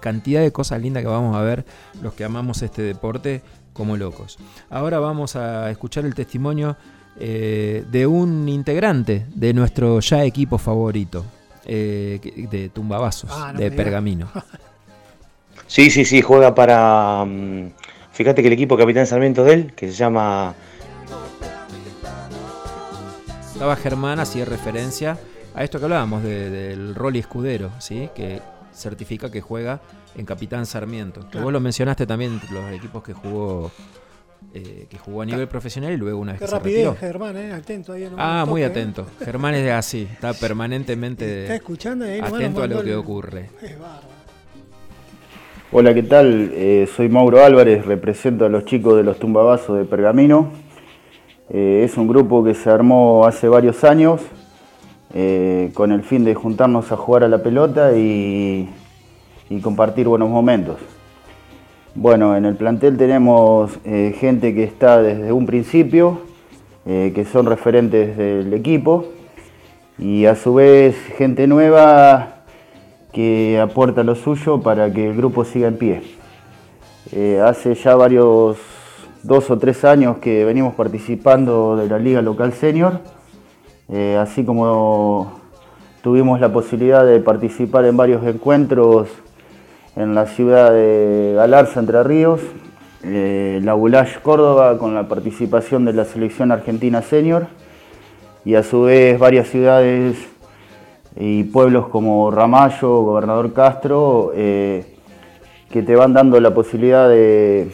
cantidad de cosas lindas que vamos a ver los que amamos este deporte como locos. Ahora vamos a escuchar el testimonio eh, de un integrante de nuestro ya equipo favorito, eh, de Tumbabazos, ah, no de Pergamino. sí, sí, sí, juega para... Um, fíjate que el equipo Capitán Sarmiento de él, que se llama... Estaba Germán, hacía referencia a esto que hablábamos de, del Rolly Escudero, ¿sí? que certifica que juega en Capitán Sarmiento. Que claro. vos lo mencionaste también los equipos que jugó eh, que jugó a nivel profesional y luego una vez Qué que rapidez, se retiró. Germán, eh, atento ahí. No ah, toque, muy eh. atento. Germán es así, está permanentemente está escuchando y ahí atento a lo que ocurre. Es bárbaro. Hola, ¿qué tal? Eh, soy Mauro Álvarez, represento a los chicos de los tumbabazos de Pergamino. Eh, es un grupo que se armó hace varios años eh, con el fin de juntarnos a jugar a la pelota y, compartir buenos momentos. Bueno, en el plantel tenemos gente que está desde un principio, que son referentes del equipo, y a su vez gente nueva que aporta lo suyo para que el grupo siga en pie. Eh, hace ya varios, dos o tres años que venimos participando de la Liga Local Senior, eh, así como tuvimos la posibilidad de participar en varios encuentros en la ciudad de Galarza, Entre Ríos, eh, la Bulash Córdoba con la participación de la selección argentina senior y a su vez varias ciudades y pueblos como Ramallo, Gobernador Castro, eh, que te van dando la posibilidad de,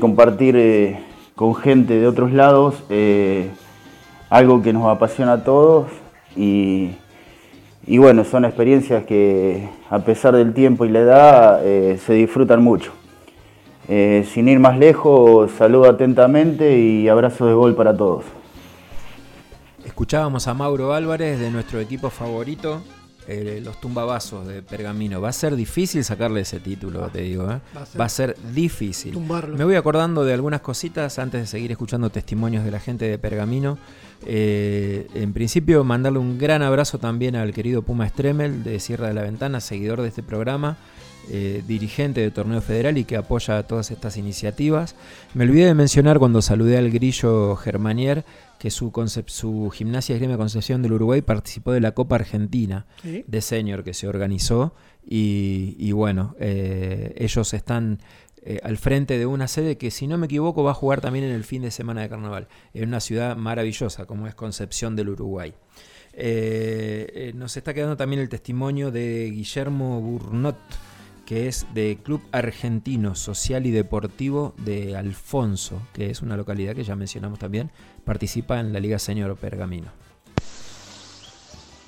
compartir eh, con gente de otros lados eh, algo que nos apasiona a todos y, y bueno, son experiencias que a pesar del tiempo y la edad se disfrutan mucho. Sin ir más lejos, saludo atentamente y abrazo de gol para todos. Escuchábamos a Mauro Álvarez de nuestro equipo favorito, eh, los Tumbabazos de Pergamino. Va a ser difícil sacarle ese título, te digo. ¿eh? Va a ser- Va a ser difícil. Tumbarlo. Me voy acordando de algunas cositas antes de seguir escuchando testimonios de la gente de Pergamino. Eh, en principio, mandarle un gran abrazo también al querido Puma Stremel de Sierra de la Ventana, seguidor de este programa. Eh, dirigente de Torneo Federal y que apoya todas estas iniciativas. Me olvidé de mencionar cuando saludé al grillo Germanier que su, su gimnasia esgrima Concepción del Uruguay participó de la Copa Argentina Sí. de Senior que se organizó y, y bueno, eh, ellos están eh, al frente de una sede que si no me equivoco va a jugar también en el fin de semana de carnaval, en una ciudad maravillosa como es Concepción del Uruguay. Eh, eh, nos está quedando también el testimonio de Guillermo Burnot, que es de Club Argentino Social y Deportivo de Alfonso, que es una localidad que ya mencionamos también, participa en la Liga Senior Pergamino.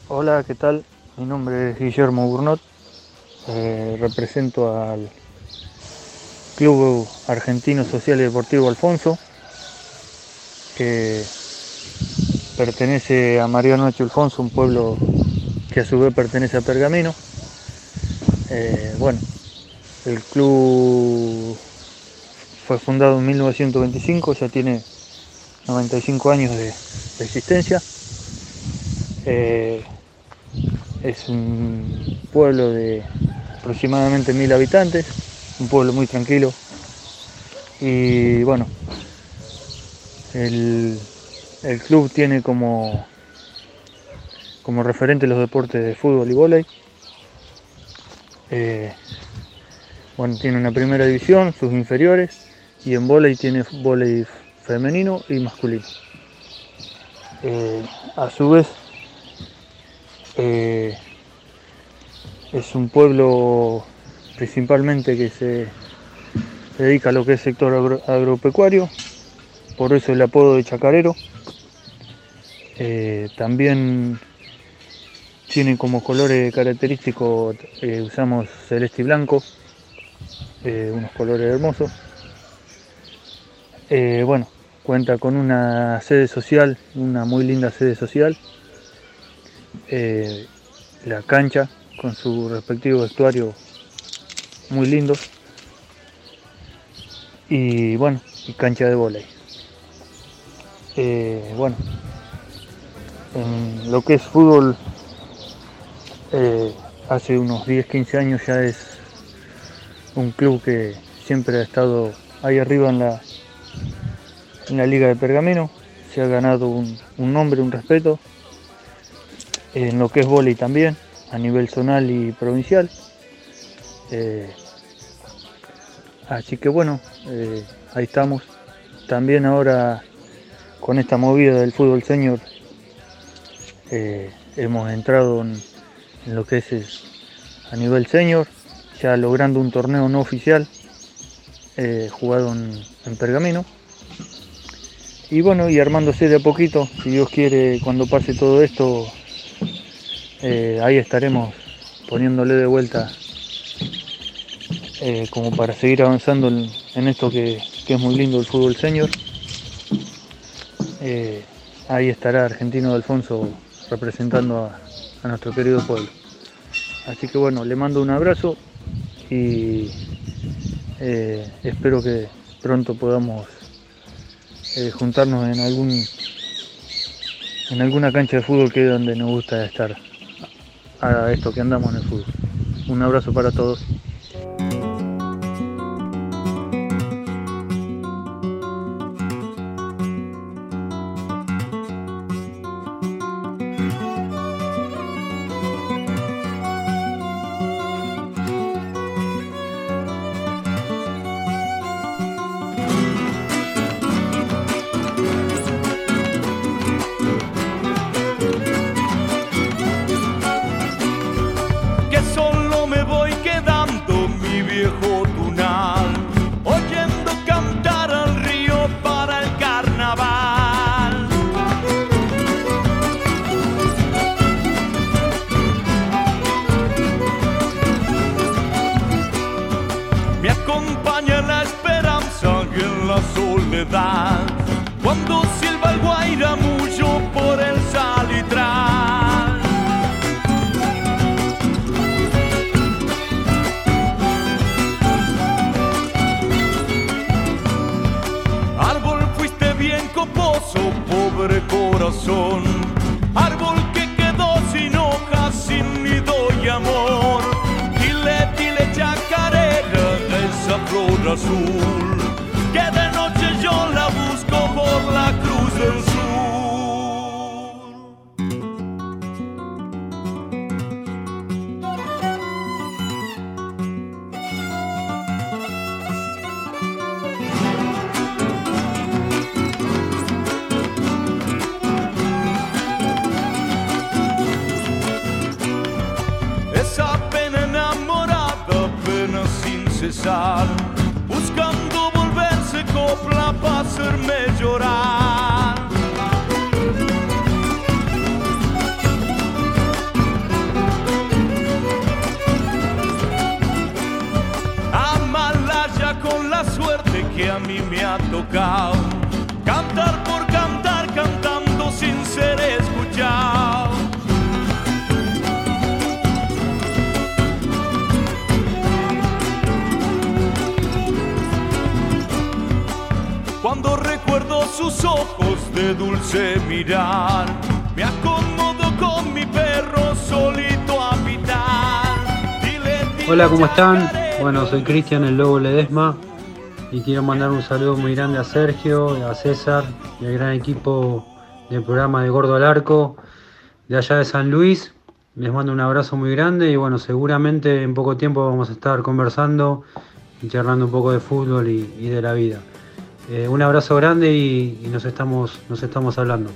Hola, ¿qué tal? Mi nombre es Guillermo Burnot, eh, represento al Club Argentino Social y Deportivo Alfonso, que pertenece a Mariano H. Alfonso, un pueblo que a su vez pertenece a Pergamino. Eh, bueno, el club fue fundado en 1925, ya tiene 95 años de, existencia. Eh, es un pueblo de aproximadamente mil habitantes, un pueblo muy tranquilo. Y bueno, el, el club tiene como, como referente los deportes de fútbol y vóley. Eh, bueno, tiene una primera división, sus inferiores, y en vóley tiene vóley femenino y masculino. Eh, a su vez, eh, es un pueblo principalmente que se dedica a lo que es sector agro- agropecuario, por eso el apodo de chacarero. También tiene como colores característicos, eh, usamos celeste y blanco, eh, unos colores hermosos. Eh, bueno, cuenta con una sede social, una muy linda sede social. La cancha con su respectivo vestuario muy lindo. Y bueno, y cancha de. Eh, bueno, en lo que es fútbol, eh, hace unos 10-15 años ya es un club que siempre ha estado ahí arriba en la, en la Liga de Pergamino. Se ha ganado un, un nombre, un respeto. En lo que es vóley también, a nivel zonal y provincial. Eh, así que bueno, eh, ahí estamos. También ahora con esta movida del fútbol senior eh, hemos entrado en, en lo que es a nivel senior, ya logrando un torneo no oficial eh, jugado en, Pergamino. Y bueno, y armándose de a poquito, si Dios quiere, cuando pase todo esto, eh, ahí estaremos poniéndole de vuelta eh, como para seguir avanzando en, en esto que, que es muy lindo el fútbol senior. Ahí estará Argentino de Alfonso representando a, a nuestro querido pueblo. Así que bueno, le mando un abrazo y eh, espero que pronto podamos eh, juntarnos en algún en alguna cancha de fútbol que es donde nos gusta estar a esto que andamos en el fútbol. Un abrazo para todos. Soledad, cuando silba el guairamullo por el salitral. Árbol fuiste bien coposo, pobre corazón. Árbol que quedó sin hojas, sin nido y amor. Dile, dile chacarera, esa flor azul. Del sur. Esa pena enamorada, pena sin cesar, buscando volverse copla para hacerme ha tocado, cantar por cantar, cantando sin ser escuchado. Cuando recuerdo sus ojos de dulce mirar, me acomodo con mi perro solito a pitar. Hola, ¿cómo están? Bueno, soy Cristian, el Lobo Ledesma, y quiero mandar un saludo muy grande a Sergio, a César y al gran equipo del programa de Gordo al Arco de allá de San Luis. Les mando un abrazo muy grande y bueno, seguramente en poco tiempo vamos a estar conversando y charlando un poco de fútbol y, de la vida. Eh, un abrazo grande y, y nos, estamos, nos estamos hablando.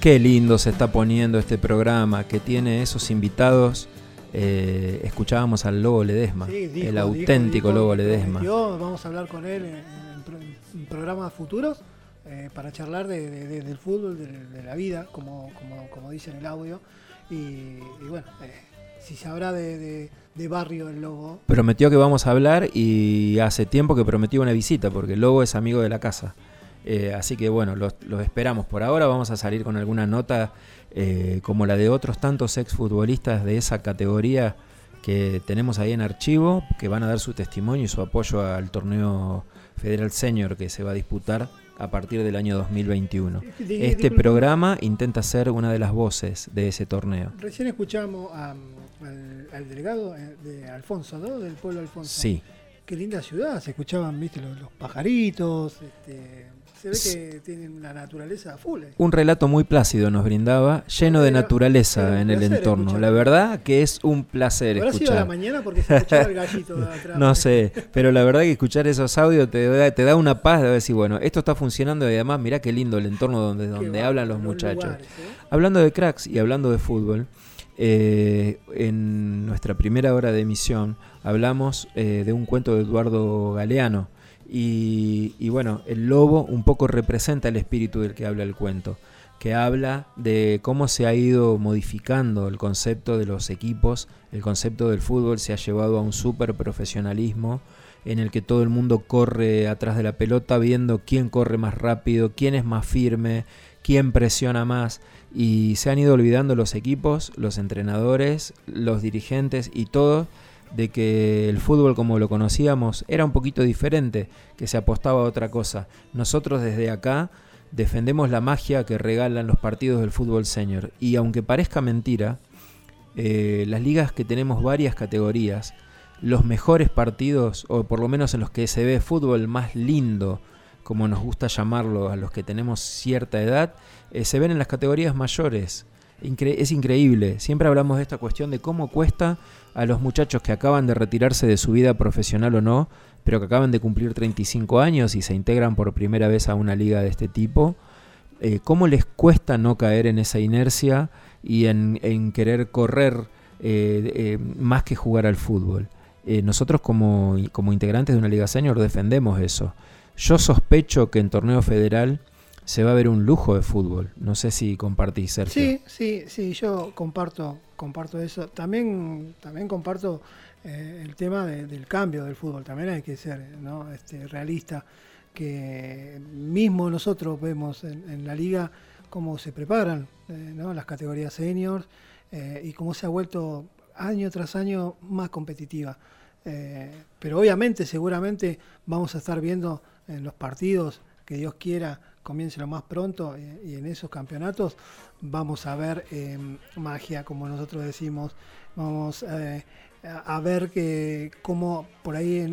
Qué lindo se está poniendo este programa que tiene esos invitados. Eh, escuchábamos al Lobo Ledesma, Sí, dijo, el dijo, auténtico dijo, Lobo Ledesma. prometió, vamos a hablar con él en, en en programas futuros eh, para charlar de, de- de- del fútbol, de, la vida, como, como, como dice en el audio. Y, y bueno, eh, si sabrá de barrio el lobo. Prometió que vamos a hablar y hace tiempo que prometió una visita porque el Lobo es amigo de la casa. Eh, así que bueno, los, los esperamos. Por ahora vamos a salir con alguna nota eh, como la de otros tantos exfutbolistas de esa categoría que tenemos ahí en archivo, que van a dar su testimonio y su apoyo al torneo Federal Senior que se va a disputar a partir del año 2021. Di- Este programa intenta ser una de las voces de ese torneo. Recién escuchamos a, al, al delegado eh, de Alfonso, ¿no? Del pueblo Alfonso. Sí. Qué linda ciudad, se escuchaban, viste, los, los pajaritos, este, se ve que tienen la naturaleza full. eh. Un relato muy plácido nos brindaba, lleno de naturaleza era en el entorno. escuchar. La verdad que es un placer Habrá sido a la escuchar. mañana porque se escuchaba el gallito de atrás. No sé, pero la verdad que escuchar esos audios te da, te da una paz de decir, bueno, esto está funcionando y además mirá qué lindo el entorno donde, donde hablan los muchachos. lugares, Hablando de cracks y hablando de fútbol, eh, en nuestra primera hora de emisión hablamos eh, de un cuento de Eduardo Galeano Y, bueno, el lobo un poco representa el espíritu del que habla el cuento, que habla de cómo se ha ido modificando el concepto de los equipos, el concepto del fútbol se ha llevado a un súper profesionalismo en el que todo el mundo corre atrás de la pelota viendo quién corre más rápido, quién es más firme, quién presiona más y se han ido olvidando los equipos, los entrenadores, los dirigentes y todo de que el fútbol como lo conocíamos era un poquito diferente, que se apostaba a otra cosa. Nosotros desde acá defendemos la magia que regalan los partidos del fútbol senior y aunque parezca mentira, eh, las ligas que tenemos varias categorías, los mejores partidos, o por lo menos en los que se ve fútbol más lindo, como nos gusta llamarlo a los que tenemos cierta edad, eh, se ven en las categorías mayores. Es increíble. Siempre hablamos de esta cuestión de cómo cuesta a los muchachos que acaban de retirarse de su vida profesional o no, pero que acaban de cumplir 35 años y se integran por primera vez a una liga de este tipo, eh, cómo les cuesta no caer en esa inercia y en, querer correr eh, eh, más que jugar al fútbol. Nosotros como, como integrantes de una liga senior defendemos eso. Yo sospecho que en torneo federal se va a ver un lujo de fútbol. No sé si compartís, Sergio. Sí, sí, sí, yo comparto, comparto eso. También, también comparto eh, el tema de- del cambio del fútbol. También hay que ser ¿no? este, realista. Que mismo nosotros vemos en, la liga cómo se preparan eh, ¿no? las categorías seniors eh, y cómo se ha vuelto año tras año más competitiva. Pero obviamente, seguramente vamos a estar viendo en los partidos que Dios quiera comience lo más pronto eh, y en esos campeonatos vamos a ver eh, magia, como nosotros decimos, vamos eh, a ver que cómo por ahí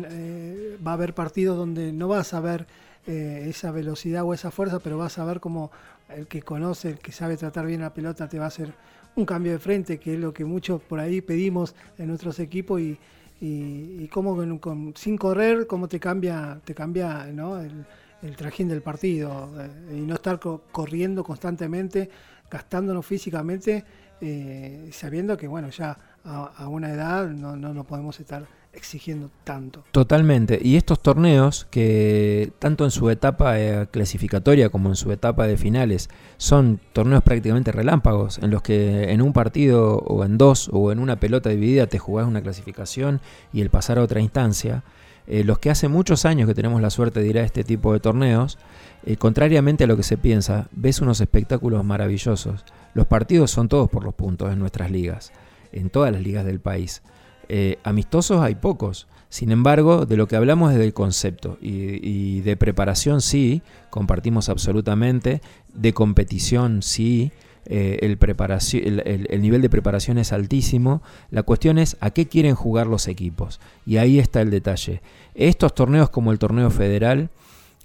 va a haber partidos donde no vas a ver esa velocidad o esa fuerza, pero vas a ver cómo el que conoce, el que sabe tratar bien la pelota te va a hacer un cambio de frente, que es lo que muchos por ahí pedimos en nuestros equipos y, y, y cómo con- sin correr, cómo te cambia, te cambia ¿no? el, el trajín del partido eh, y no estar co- corriendo constantemente, gastándonos físicamente, eh, sabiendo que bueno, ya a, una edad no, no podemos estar exigiendo tanto. Totalmente. Y estos torneos, que tanto en su etapa eh, clasificatoria como en su etapa de finales, son torneos prácticamente relámpagos, en los que en un partido o en dos o en una pelota dividida te jugás una clasificación y el pasar a otra instancia. Eh, los que hace muchos años que tenemos la suerte de ir a este tipo de torneos, eh, contrariamente a lo que se piensa, ves unos espectáculos maravillosos. Los partidos son todos por los puntos en nuestras ligas, en todas las ligas del país. Eh, amistosos hay pocos. Sin embargo, de lo que hablamos es del concepto y, y de preparación sí, compartimos absolutamente, de competición sí, eh, el, nivel de preparación es altísimo. La cuestión es a qué quieren jugar los equipos. Y ahí está el detalle. Estos torneos como el torneo federal,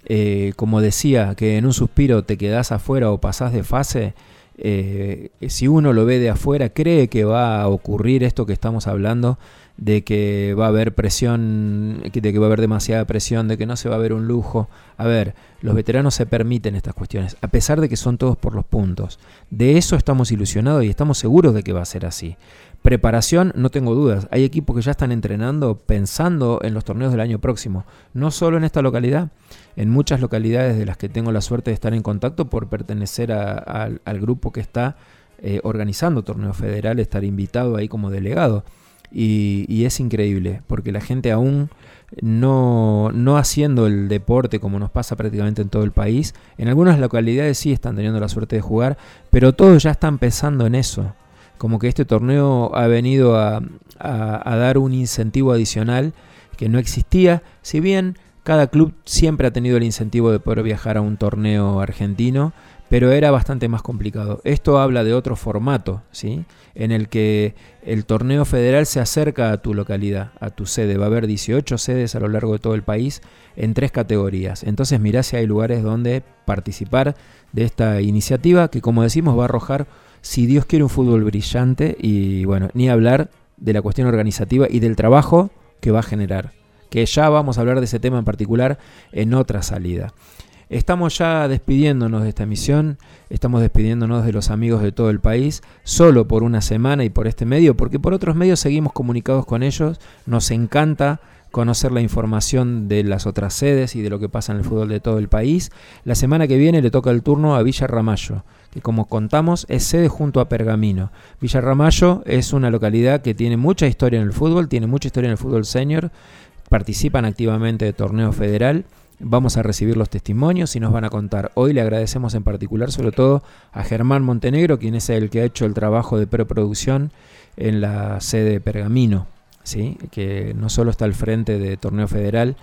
eh, como decía, que en un suspiro te quedás afuera o pasás de fase, eh, si uno lo ve de afuera, cree que va a ocurrir esto que estamos hablando, de que va a haber presión, de que va a haber demasiada presión, de que no se va a ver un lujo. A ver, los veteranos se permiten estas cuestiones, a pesar de que son todos por los puntos. De eso estamos ilusionados y estamos seguros de que va a ser así. Preparación, no tengo dudas. Hay equipos que ya están entrenando pensando en los torneos del año próximo. No solo en esta localidad, en muchas localidades de las que tengo la suerte de estar en contacto por pertenecer al grupo que está eh, organizando torneo federal, estar invitado ahí como delegado. Y, y es increíble, porque la gente aún no, no haciendo el deporte como nos pasa prácticamente en todo el país, en algunas localidades sí están teniendo la suerte de jugar, pero todos ya están pensando en eso. Como que este torneo ha venido a, dar un incentivo adicional que no existía, si bien cada club siempre ha tenido el incentivo de poder viajar a un torneo argentino, pero era bastante más complicado. Esto habla de otro formato, ¿sí? En el que el torneo federal se acerca a tu localidad, a tu sede. Va a haber 18 sedes a lo largo de todo el país en tres categorías. Entonces mirá si hay lugares donde participar de esta iniciativa que como decimos va a arrojar, si Dios quiere, un fútbol brillante y bueno, ni hablar de la cuestión organizativa y del trabajo que va a generar. Que ya vamos a hablar de ese tema en particular en otra salida. Estamos ya despidiéndonos de esta emisión, estamos despidiéndonos de los amigos de todo el país, solo por una semana y por este medio, porque por otros medios seguimos comunicados con ellos, nos encanta conocer la información de las otras sedes y de lo que pasa en el fútbol de todo el país. La semana que viene le toca el turno a Villa Ramallo, que como contamos es sede junto a Pergamino. Villa Ramallo es una localidad que tiene mucha historia en el fútbol, tiene mucha historia en el fútbol senior, participan activamente de torneo federal. Vamos a recibir los testimonios y nos van a contar. Hoy le agradecemos en particular, sobre todo, a Germán Montenegro, quien es el que ha hecho el trabajo de preproducción en la sede Pergamino, ¿sí? que no solo está al frente de Torneo Federal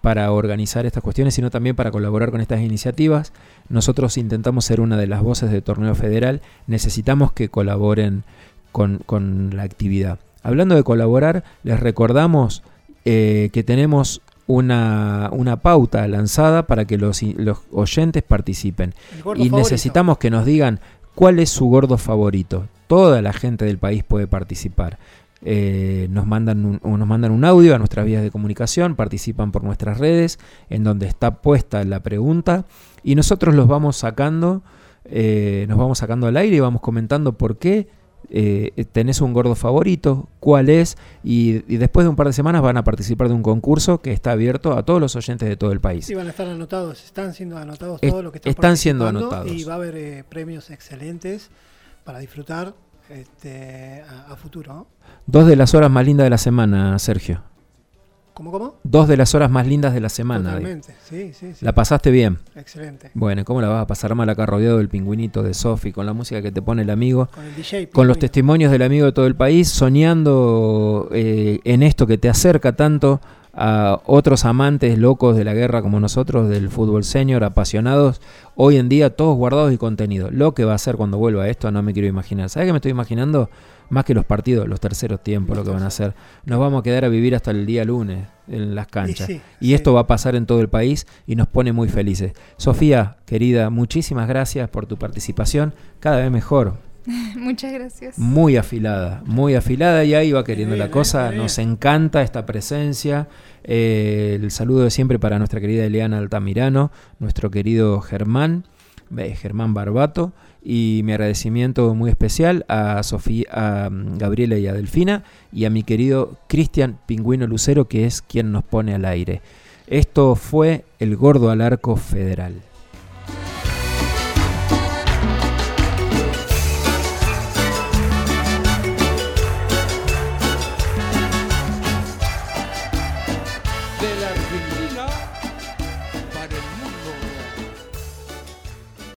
para organizar estas cuestiones, sino también para colaborar con estas iniciativas. Nosotros intentamos ser una de las voces de Torneo Federal, necesitamos que colaboren con, con la actividad. Hablando de colaborar, les recordamos eh, que tenemos una, una, pauta lanzada para que los, los oyentes participen. Y favorito. necesitamos que nos digan cuál es su gordo favorito. Toda la gente del país puede participar. Eh, nos, mandan un, nos mandan un audio a nuestras vías de comunicación, participan por nuestras redes, en donde está puesta la pregunta, y nosotros los vamos sacando, eh, nos vamos sacando al aire y vamos comentando por qué eh, tenés un gordo favorito, cuál es, y, y, después de un par de semanas van a participar de un concurso que está abierto a todos los oyentes de todo el país. Sí, van a estar anotados, están siendo anotados todos los que están, están siendo anotados. Y va a haber eh, premios excelentes para disfrutar este, a, a, futuro. ¿no? Dos de las horas más lindas de la semana, Sergio. ¿Cómo, cómo? Dos de las horas más lindas de la semana. Totalmente, sí, sí, sí. ¿La pasaste bien? Excelente. Bueno, ¿cómo la vas a pasar mal acá rodeado del pingüinito de Sofi, con la música que te pone el amigo? Con el DJ. Con los testimonios del amigo de todo el país, soñando eh, en esto que te acerca tanto a otros amantes locos de la guerra como nosotros, del fútbol senior, apasionados, hoy en día todos guardados y contenidos. Lo que va a hacer cuando vuelva esto no me quiero imaginar. ¿Sabes qué me estoy imaginando? Más que los partidos, los terceros tiempos, lo que van a hacer. Nos vamos a quedar a vivir hasta el día lunes en las canchas. Y, sí, y sí. esto va a pasar en todo el país y nos pone muy felices. Sofía, querida, muchísimas gracias por tu participación. Cada vez mejor. Muchas gracias. Muy afilada, muy afilada y ahí va queriendo Bien, la cosa. bien. Nos encanta esta presencia. Eh, el saludo de siempre para nuestra querida Eliana Altamirano, nuestro querido Germán, eh, Germán Barbato, y mi agradecimiento muy especial a Sofía, a mm, Gabriela y a Delfina, y a mi querido Cristian Pingüino Lucero, que es quien nos pone al aire. Esto fue el Gordo al Arco Federal.